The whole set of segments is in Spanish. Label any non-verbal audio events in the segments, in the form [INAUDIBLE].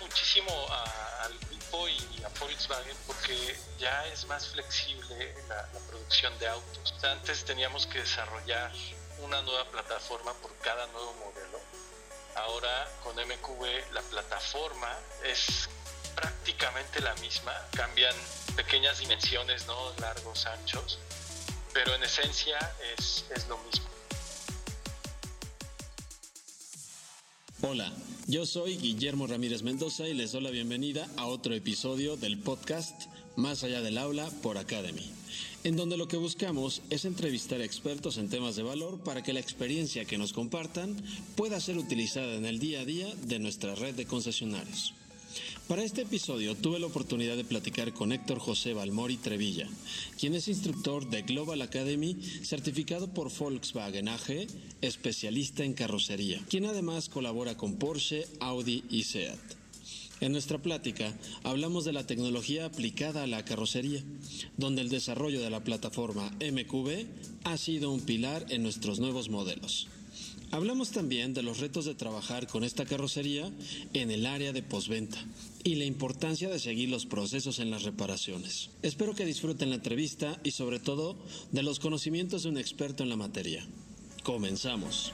muchísimo al grupo y a Volkswagen porque ya es más flexible la, producción de autos. antes teníamos que desarrollar una nueva plataforma por cada nuevo modelo. Ahora con MQB la plataforma es prácticamente la misma, cambian pequeñas dimensiones, ¿no? largos, anchos, pero en esencia es, es lo mismo. Hola, yo soy Guillermo Ramírez Mendoza y les doy la bienvenida a otro episodio del podcast Más allá del aula por Academy, en donde lo que buscamos es entrevistar expertos en temas de valor para que la experiencia que nos compartan pueda ser utilizada en el día a día de nuestra red de concesionarios. Para este episodio tuve la oportunidad de platicar con Héctor José Balmori Trevilla, quien es instructor de Global Academy, certificado por Volkswagen AG, especialista en carrocería, quien además colabora con Porsche, Audi y Seat. En nuestra plática hablamos de la tecnología aplicada a la carrocería, donde el desarrollo de la plataforma MQB ha sido un pilar en nuestros nuevos modelos. Hablamos también de los retos de trabajar con esta carrocería en el área de postventa y la importancia de seguir los procesos en las reparaciones. Espero que disfruten la entrevista y sobre todo de los conocimientos de un experto en la materia. Comenzamos.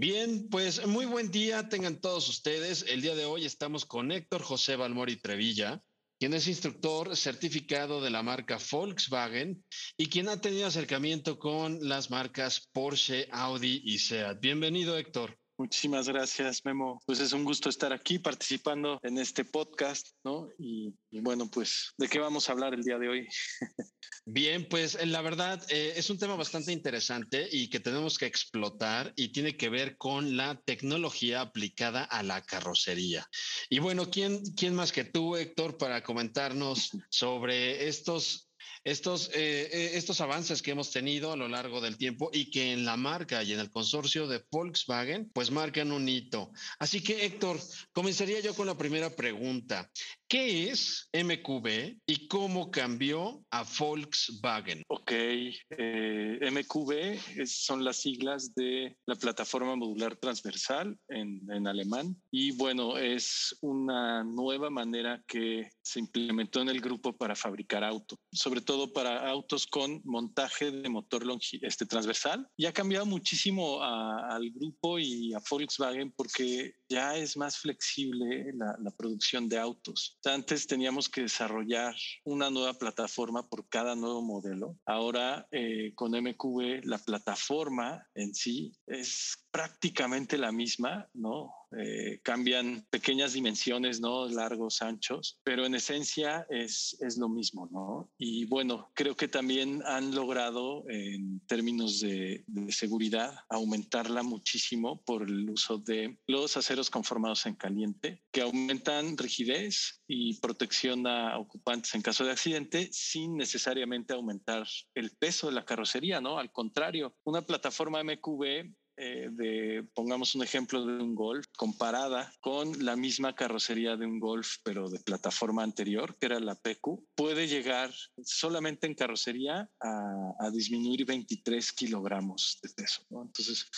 Bien, pues muy buen día tengan todos ustedes. El día de hoy estamos con Héctor José Balmori Trevilla, quien es instructor certificado de la marca Volkswagen y quien ha tenido acercamiento con las marcas Porsche, Audi y Seat. Bienvenido, Héctor. Muchísimas gracias, Memo. Pues es un gusto estar aquí participando en este podcast, ¿no? Y, bueno, pues, ¿de qué vamos a hablar el día de hoy? [LAUGHS] Bien, pues la verdad eh, es un tema bastante interesante y que tenemos que explotar y tiene que ver con la tecnología aplicada a la carrocería. Y bueno, ¿quién, quién más que tú, Héctor, para comentarnos [LAUGHS] sobre estos estos, eh, eh, estos avances que hemos tenido a lo largo del tiempo y que en la marca y en el consorcio de Volkswagen, pues marcan un hito. Así que, Héctor, comenzaría yo con la primera pregunta. ¿Qué es MQB y cómo cambió a Volkswagen? Ok, eh, MQB son las siglas de la plataforma modular transversal en, en alemán y bueno, es una nueva manera que se implementó en el grupo para fabricar autos, sobre todo para autos con montaje de motor este, transversal. Y ha cambiado muchísimo al grupo y a Volkswagen porque ya es más flexible la, producción de autos. Antes teníamos que desarrollar una nueva plataforma por cada nuevo modelo. Ahora eh, con MQB la plataforma en sí es prácticamente la misma, ¿no? Eh, cambian pequeñas dimensiones, ¿no? Largos, anchos, pero en esencia es, es lo mismo, ¿no? Y bueno, creo que también han logrado en términos de, de seguridad aumentarla muchísimo por el uso de los aceros conformados en caliente, que aumentan rigidez y protección a ocupantes en caso de accidente sin necesariamente aumentar el peso de la carrocería, ¿no? Al contrario, una plataforma MQB eh, de, pongamos un ejemplo de un Golf, comparada con la misma carrocería de un Golf, pero de plataforma anterior, que era la PQ, puede llegar solamente en carrocería a, disminuir 23 kilogramos de peso. Entonces,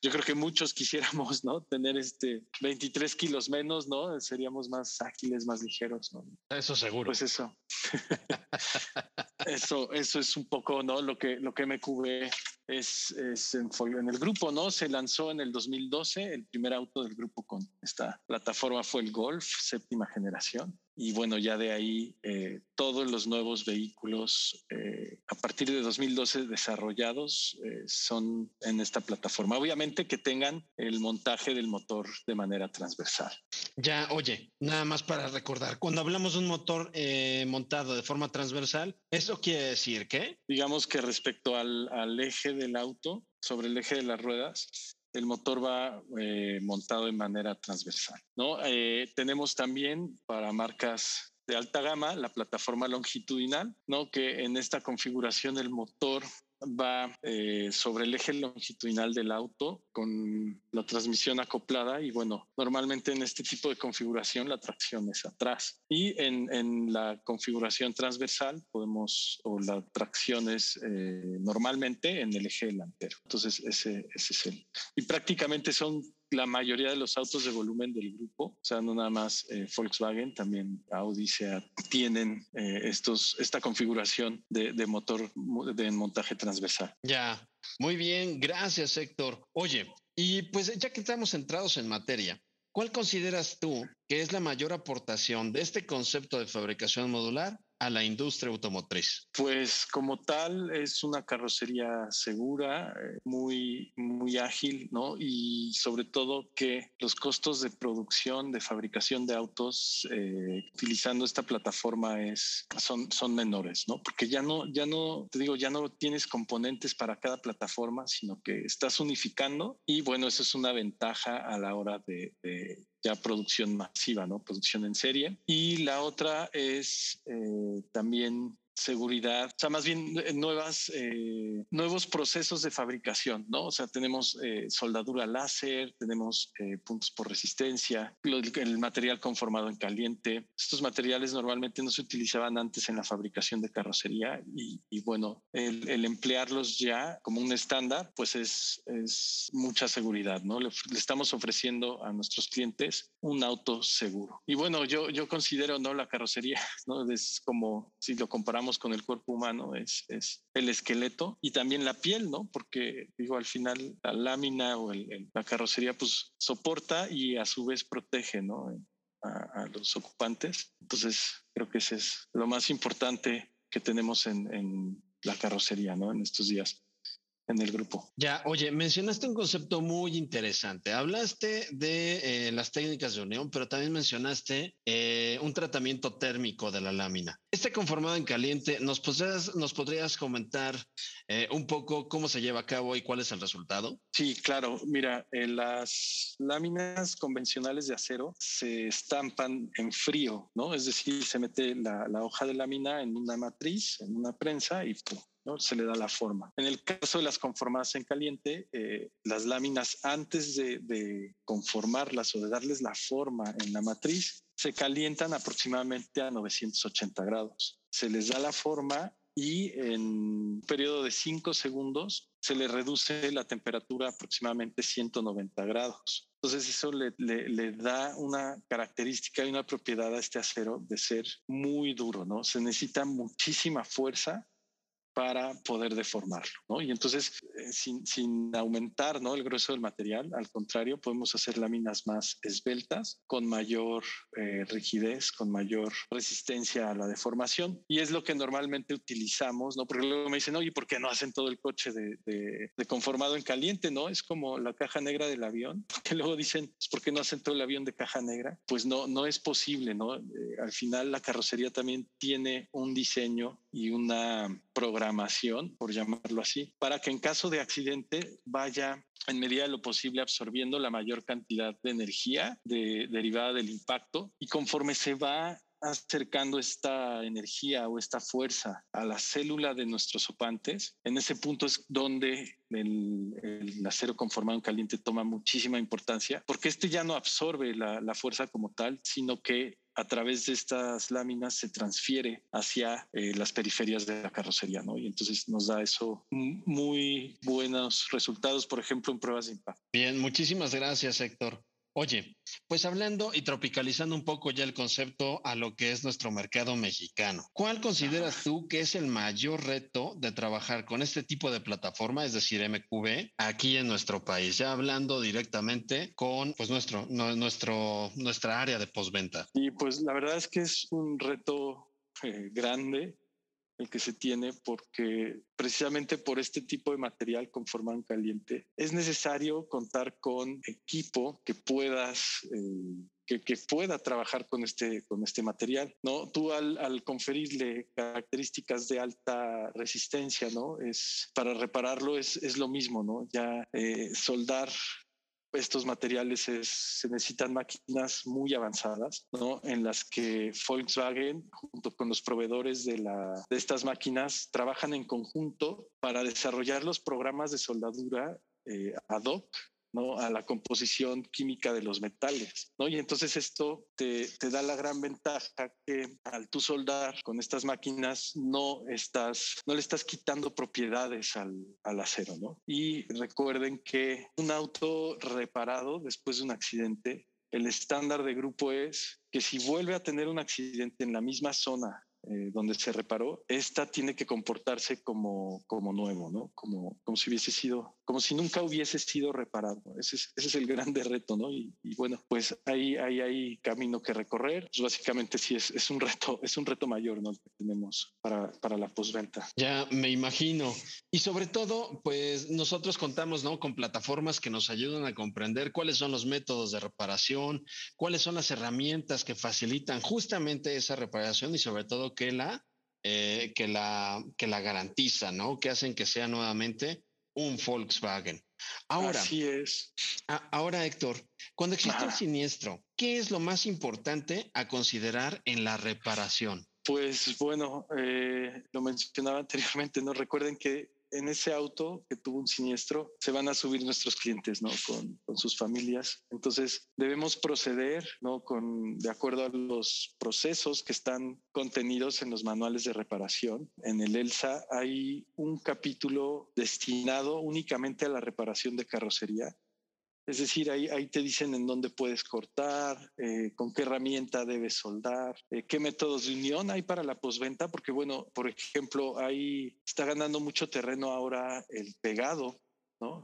yo creo que muchos quisiéramos ¿no? tener este 23 kilos menos, ¿no? Seríamos más ágiles, más ligeros. ¿no? Eso seguro. Pues eso. [LAUGHS] eso, eso es un poco ¿no? lo, que, lo que MQB es, en, el grupo, ¿no? Se lanzó en el 2012, el primer auto del grupo con esta plataforma fue el Golf, séptima generación y bueno, ya de ahí eh, todos los nuevos vehículos eh, a partir de 2012 desarrollados eh, son en esta plataforma. Obviamente que tengan el montaje del motor de manera transversal. Ya, oye, nada más para recordar, cuando hablamos de un motor montado de forma transversal, ¿eso quiere decir que? Digamos que respecto al, al eje del auto, sobre el eje de las ruedas, el motor va eh, montado de manera transversal. ¿no? Eh, tenemos también para marcas de alta gama la plataforma longitudinal, ¿no? que en esta configuración el motor va eh, sobre el eje longitudinal del auto con la transmisión acoplada y bueno, normalmente en este tipo de configuración la tracción es atrás y en, en la configuración transversal podemos o la tracción es eh, normalmente en el eje delantero. Entonces ese, ese es el... Y prácticamente son la mayoría de los autos de volumen del grupo, o sea, no nada más eh, Volkswagen, también Audi, Seat, tienen eh, estos, esta configuración de, de motor de montaje transversal. Ya, muy bien, gracias Héctor. Oye, y pues ya que estamos centrados en materia, ¿cuál consideras tú que es la mayor aportación de este concepto de fabricación modular a la industria automotriz? Pues como tal es una carrocería segura, eh, muy, muy ágil, ¿no? Y sobre todo que los costos de producción, de fabricación de autos eh, utilizando esta plataforma es, son, son menores, ¿no? Porque ya no, ya no, te digo, ya no tienes componentes para cada plataforma, sino que estás unificando y bueno, eso es una ventaja a la hora de, ya producción masiva, ¿no? Producción en serie. Y la otra es eh, también seguridad, o sea, más bien eh, nuevas, eh, nuevos procesos de fabricación, ¿no? O sea, tenemos eh, soldadura láser, tenemos eh, puntos por resistencia, el material conformado en caliente. Estos materiales normalmente no se utilizaban antes en la fabricación de carrocería y, y bueno, el, el, emplearlos ya como un estándar, pues es, es mucha seguridad, ¿no? Le, le, estamos ofreciendo a nuestros clientes un auto seguro. Y bueno, yo, yo considero, ¿no? La carrocería, [LAUGHS] ¿no? Es como si lo comparamos con el cuerpo humano es, es, el esqueleto y también la piel, ¿no? Porque digo, al final la lámina o el, el, la carrocería pues soporta y a su vez protege, ¿no? A, a, los ocupantes. Entonces, creo que ese es lo más importante que tenemos en, en la carrocería, ¿no? En estos días en el grupo. Ya, oye, mencionaste un concepto muy interesante. Hablaste de eh, las técnicas de unión, pero también mencionaste eh, un tratamiento térmico de la lámina. Este conformado en caliente, ¿nos podrías, nos podrías comentar eh, un poco cómo se lleva a cabo y cuál es el resultado? Sí, claro. Mira, eh, las láminas convencionales de acero se estampan en frío, ¿no? Es decir, se mete la, la hoja de lámina en una matriz, en una prensa y ¿no? se le da la forma. En el caso de las conformadas en caliente, eh, las láminas antes de, conformarlas o de darles la forma en la matriz, se calientan aproximadamente a 980 grados. Se les da la forma y en un periodo de 5 segundos se le reduce la temperatura aproximadamente 190 grados. Entonces eso le, le, le, da una característica y una propiedad a este acero de ser muy duro, ¿no? Se necesita muchísima fuerza para poder deformarlo, ¿no? Y entonces, eh, sin, sin, aumentar, ¿no? El grueso del material, al contrario, podemos hacer láminas más esbeltas, con mayor eh, rigidez, con mayor resistencia a la deformación. Y es lo que normalmente utilizamos, ¿no? Porque luego me dicen, oye, ¿por qué no hacen todo el coche de, de, de conformado en caliente, ¿no? Es como la caja negra del avión, [LAUGHS] que luego dicen, pues, ¿por qué no hacen todo el avión de caja negra? Pues no, no es posible, ¿no? Eh, al final la carrocería también tiene un diseño y una programación, por llamarlo así, para que en caso de accidente vaya en medida de lo posible absorbiendo la mayor cantidad de energía de, derivada del impacto y conforme se va acercando esta energía o esta fuerza a la célula de nuestros sopantes, en ese punto es donde el, el, acero conformado en caliente toma muchísima importancia, porque este ya no absorbe la fuerza como tal, sino que a través de estas láminas se transfiere hacia eh, las periferias de la carrocería, ¿no? Y entonces nos da eso muy buenos resultados, por ejemplo, en pruebas de impacto. Bien, muchísimas gracias, Héctor. Oye, pues hablando y tropicalizando un poco ya el concepto a lo que es nuestro mercado mexicano, ¿cuál consideras tú que es el mayor reto de trabajar con este tipo de plataforma, es decir, MQB, aquí en nuestro país? Ya hablando directamente con pues nuestro, no, nuestro nuestra área de postventa. Y pues la verdad es que es un reto eh, grande el que se tiene porque precisamente por este tipo de material conformado en caliente es necesario contar con equipo que puedas eh, que, que, pueda trabajar con este, con este material. ¿no? Tú al, al, conferirle características de alta resistencia, ¿no? es, para repararlo es, es lo mismo, ¿no? ya eh, soldar estos materiales se necesitan máquinas muy avanzadas, ¿no? En las que Volkswagen, junto con los proveedores de, la, de estas máquinas, trabajan en conjunto para desarrollar los programas de soldadura eh, ad hoc ¿no? a la composición química de los metales. ¿no? Y entonces esto te, te, da la gran ventaja que al tú soldar con estas máquinas no, estás, no le estás quitando propiedades al, al acero. ¿no? Y recuerden que un auto reparado después de un accidente, el estándar de grupo es que si vuelve a tener un accidente en la misma zona eh, donde se reparó, esta tiene que comportarse como, como nuevo, ¿no? Como, como si hubiese sido, como si nunca hubiese sido reparado. Ese es, ese es el grande reto, ¿no? Y, bueno, pues ahí, ahí hay camino que recorrer. Pues básicamente sí es, es, un reto, es un reto mayor, ¿no? Que tenemos para, para la postventa. Ya me imagino. Y sobre todo, pues nosotros contamos, ¿no? Con plataformas que nos ayudan a comprender cuáles son los métodos de reparación, cuáles son las herramientas que facilitan justamente esa reparación y sobre todo que la, eh, que la, que la garantiza, ¿no? Que hacen que sea nuevamente un Volkswagen. Ahora, Así es. ahora, Héctor, cuando existe un siniestro, ¿qué es lo más importante a considerar en la reparación? Pues bueno, eh, lo mencionaba anteriormente, ¿no? Recuerden que en ese auto que tuvo un siniestro se van a subir nuestros clientes, ¿no? Con, sus familias. Entonces debemos proceder, ¿no? De acuerdo a los procesos que están contenidos en los manuales de reparación. En el ELSA hay un capítulo destinado únicamente a la reparación de carrocería es decir, ahí, te dicen en dónde puedes cortar, eh, con qué herramienta debes soldar, eh, qué métodos de unión hay para la posventa, porque bueno, por ejemplo, ahí está ganando mucho terreno ahora el pegado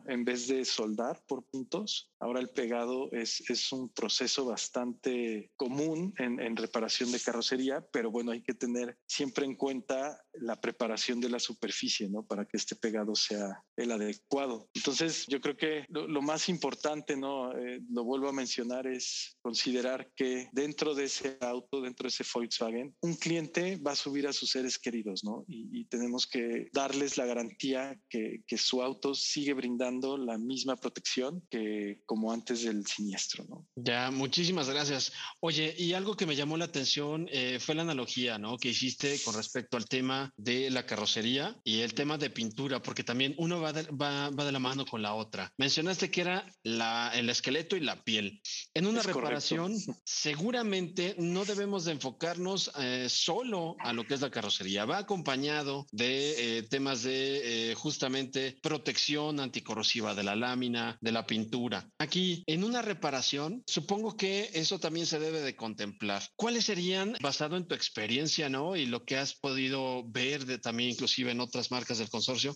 en vez de soldar por puntos, ahora el pegado es, es un proceso bastante común en, en, reparación de carrocería, pero bueno, hay que tener siempre en cuenta la preparación de la superficie, ¿no? Para que este pegado sea el adecuado. Entonces, yo creo que lo, lo más importante, ¿no? Eh, lo vuelvo a mencionar, es considerar que dentro de ese auto, dentro de ese Volkswagen, un cliente va a subir a sus seres queridos, ¿no? Y, y tenemos que darles la garantía que, que su auto sigue brindando brindando la misma protección que como antes del siniestro. ¿no? Ya, muchísimas gracias. Oye, y algo que me llamó la atención eh, fue la analogía ¿no? que hiciste con respecto al tema de la carrocería y el tema de pintura, porque también uno va de, va, va de la mano con la otra. Mencionaste que era la, el esqueleto y la piel. En una es reparación, correcto. seguramente no debemos de enfocarnos eh, solo a lo que es la carrocería. Va acompañado de eh, temas de eh, justamente protección ante anticorrosiva de la lámina, de la pintura. Aquí, en una reparación, supongo que eso también se debe de contemplar. ¿Cuáles serían, basado en tu experiencia, ¿no? Y lo que has podido ver de, también inclusive en otras marcas del consorcio,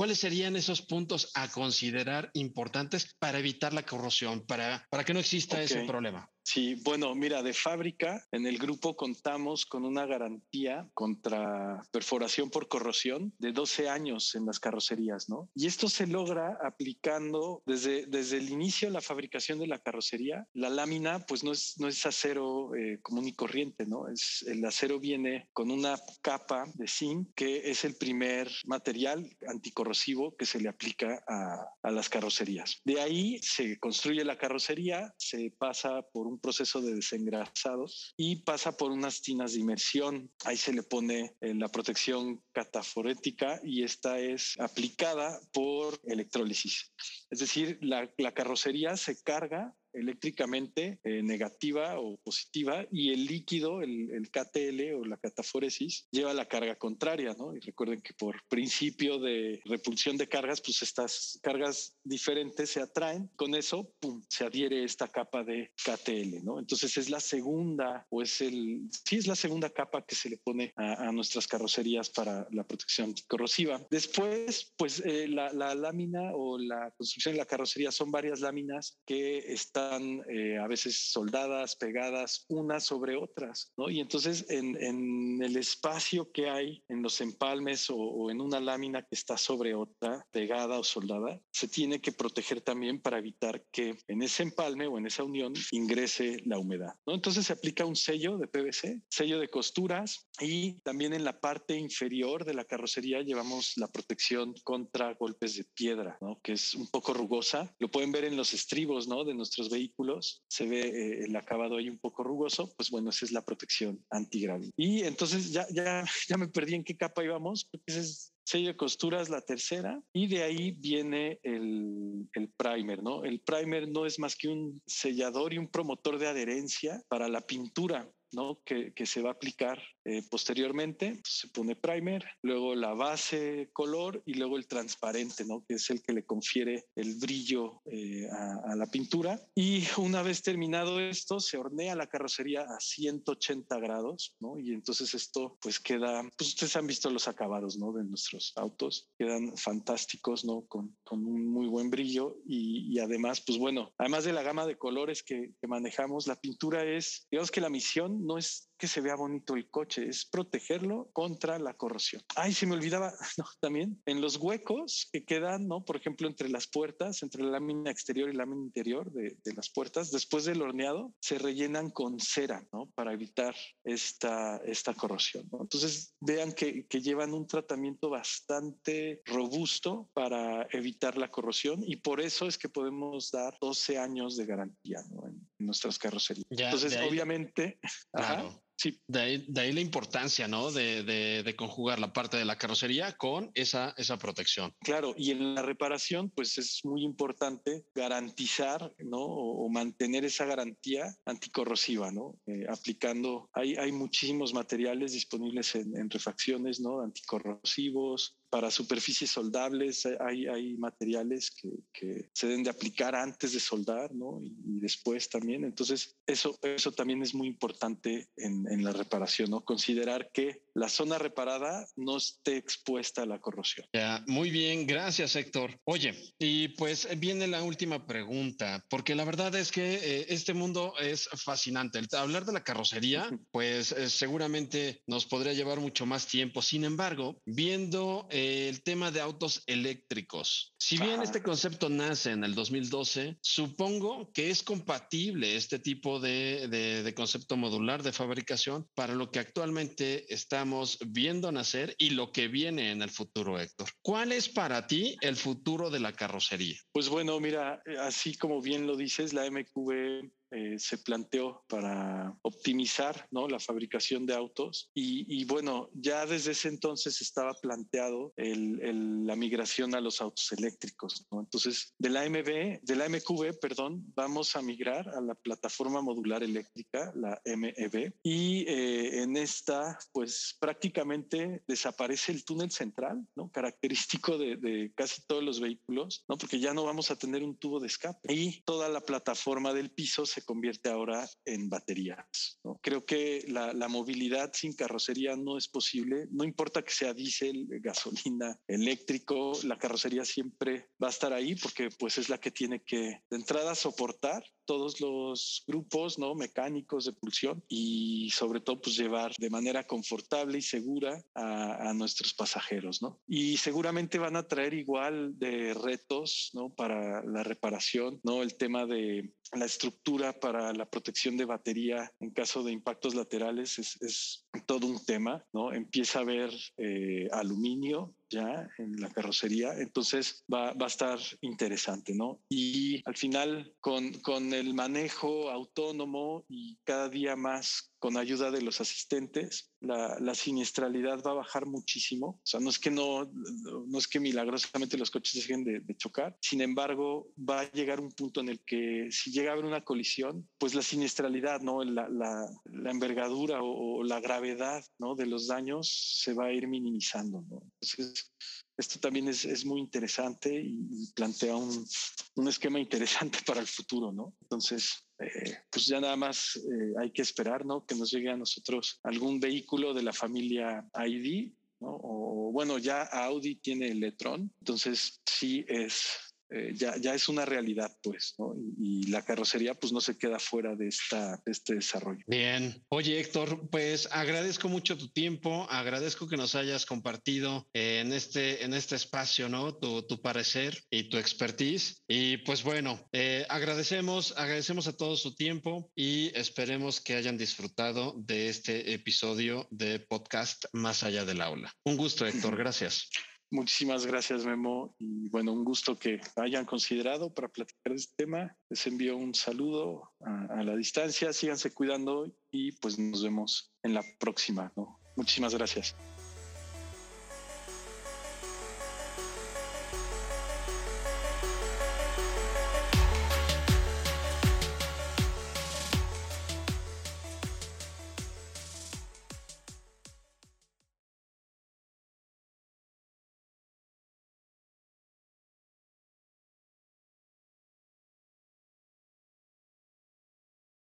¿cuáles serían esos puntos a considerar importantes para evitar la corrosión, para, para que no exista okay. ese problema? Sí, bueno, mira, de fábrica en el grupo contamos con una garantía contra perforación por corrosión de 12 años en las carrocerías, ¿no? Y esto se logra aplicando desde, desde el inicio de la fabricación de la carrocería. La lámina, pues no es, no es acero eh, común y corriente, ¿no? Es, el acero viene con una capa de zinc que es el primer material anticorrosivo que se le aplica a, a las carrocerías. De ahí se construye la carrocería, se pasa por un proceso de desengrasado y pasa por unas tinas de inmersión. Ahí se le pone eh, la protección cataforética y esta es aplicada por electrólisis. Es decir, la, la carrocería se carga eléctricamente eh, negativa o positiva y el líquido, el, el, KTL o la cataforesis, lleva la carga contraria, ¿no? Y recuerden que por principio de repulsión de cargas, pues estas cargas diferentes se atraen, con eso, pum, se adhiere esta capa de KTL, ¿no? Entonces es la segunda o es el, sí, es la segunda capa que se le pone a, a nuestras carrocerías para la protección corrosiva. Después, pues eh, la, la lámina o la construcción de la carrocería son varias láminas que están están eh, a veces soldadas, pegadas unas sobre otras, ¿no? Y entonces en, en el espacio que hay en los empalmes o, o, en una lámina que está sobre otra, pegada o soldada, se tiene que proteger también para evitar que en ese empalme o en esa unión ingrese la humedad, ¿no? Entonces se aplica un sello de PVC, sello de costuras y también en la parte inferior de la carrocería llevamos la protección contra golpes de piedra, ¿no? Que es un poco rugosa. Lo pueden ver en los estribos, ¿no? De nuestros vehículos. Se ve eh, el acabado ahí un poco rugoso. Pues bueno, esa es la protección antigravi. Y entonces ya, ya, [LAUGHS] ya me perdí en qué capa íbamos. Porque ese es sello de costuras la tercera y de ahí viene el, el, primer, ¿no? El primer no es más que un sellador y un promotor de adherencia para la pintura. ¿No? Que, que, se va a aplicar eh, posteriormente. Se pone primer, luego la base color y luego el transparente, ¿no? que es el que le confiere el brillo eh, a, a, la pintura. Y una vez terminado esto, se hornea la carrocería a 180 grados, ¿no? y entonces esto pues queda, pues ustedes han visto los acabados ¿no? de nuestros autos, quedan fantásticos, ¿no? con, con un muy buen brillo y, y, además, pues bueno, además de la gama de colores que, que manejamos, la pintura es, digamos que la misión no es que se vea bonito el coche, es protegerlo contra la corrosión. Ay, se me olvidaba, [LAUGHS] también en los huecos que quedan, ¿no? Por ejemplo, entre las puertas, entre la lámina exterior y la lámina interior de, las puertas, después del horneado, se rellenan con cera, ¿no? Para evitar esta, esta corrosión, ¿no? Entonces, vean que, llevan un tratamiento bastante robusto para evitar la corrosión y por eso es que podemos dar 12 años de garantía. Nuestras carrocerías. Ya, Entonces, obviamente, claro. Ajá, Sí. De ahí, de ahí, la importancia, ¿no? De, de, de, conjugar la parte de la carrocería con esa, esa protección. Claro, y en la reparación, pues es muy importante garantizar, ¿no? O, o mantener esa garantía anticorrosiva, ¿no? Eh, aplicando, hay, hay muchísimos materiales disponibles en, en refacciones, ¿no? Anticorrosivos, para superficies soldables hay, hay materiales que, que, se deben de aplicar antes de soldar, ¿no? Y, y, después también. Entonces, eso, eso también es muy importante en, en, la reparación, ¿no? Considerar que la zona reparada no esté expuesta a la corrosión. Ya, muy bien, gracias Héctor. Oye, y pues viene la última pregunta, porque la verdad es que eh, este mundo es fascinante. El hablar de la carrocería, pues eh, seguramente nos podría llevar mucho más tiempo. Sin embargo, viendo eh, el tema de autos eléctricos, si bien Ajá. este concepto nace en el 2012, supongo que es compatible este tipo de, de, de concepto modular de fabricación para lo que actualmente está viendo nacer y lo que viene en el futuro, Héctor. ¿Cuál es para ti el futuro de la carrocería? Pues bueno, mira, así como bien lo dices, la MQB eh, se planteó para optimizar ¿no? la fabricación de autos y, bueno, ya desde ese entonces estaba planteado la migración a los autos eléctricos. Entonces, de la MB, de la MQB, perdón, vamos a migrar a la plataforma modular eléctrica, la MEB, y eh, en esta, pues prácticamente desaparece el túnel central, ¿no? característico de, de casi todos los vehículos, ¿no? porque ya no vamos a tener un tubo de escape y toda la plataforma del piso se convierte ahora en baterías. ¿no? Creo que la, la, movilidad sin carrocería no es posible, no importa que sea diésel, gasolina, eléctrico, la carrocería siempre va a estar ahí porque pues es la que tiene que de entrada soportar todos los grupos no mecánicos de pulsión y sobre todo pues llevar de manera confortable y segura a, a nuestros pasajeros no y seguramente van a traer igual de retos no para la reparación no el tema de la estructura para la protección de batería en caso de impactos laterales es, todo un tema, ¿no? Empieza a haber eh, aluminio ya en la carrocería, entonces va, va, a estar interesante, ¿no? Y al final, con, con el manejo autónomo y cada día más con ayuda de los asistentes, la, la, siniestralidad va a bajar muchísimo. O sea, no es que no, no es que milagrosamente los coches dejen de, de, chocar. Sin embargo, va a llegar un punto en el que si llega a haber una colisión, pues la siniestralidad, ¿no? La, la, la envergadura o, o, la gravedad, ¿no? De los daños se va a ir minimizando, ¿no? Entonces, esto también es, es muy interesante y plantea un, un, esquema [LAUGHS] interesante para el futuro, ¿no? Entonces, eh, pues ya nada más eh, hay que esperar, ¿no? Que nos llegue a nosotros algún vehículo de la familia ID, ¿no? O bueno, ya Audi tiene el e-tron, entonces sí es eh, ya, ya es una realidad, pues, ¿no? Y, la carrocería, pues, no se queda fuera de, esta, este desarrollo. Bien. Oye, Héctor, pues agradezco mucho tu tiempo, agradezco que nos hayas compartido en este, en este espacio, ¿no? Tu, tu parecer y tu expertise. Y pues bueno, eh, agradecemos, agradecemos a todos su tiempo y esperemos que hayan disfrutado de este episodio de podcast Más allá del aula. Un gusto, Héctor. [LAUGHS] Gracias. Muchísimas gracias, Memo. Y bueno, un gusto que hayan considerado para platicar de este tema. Les envío un saludo a, la distancia. Síganse cuidando y pues nos vemos en la próxima. Muchísimas gracias.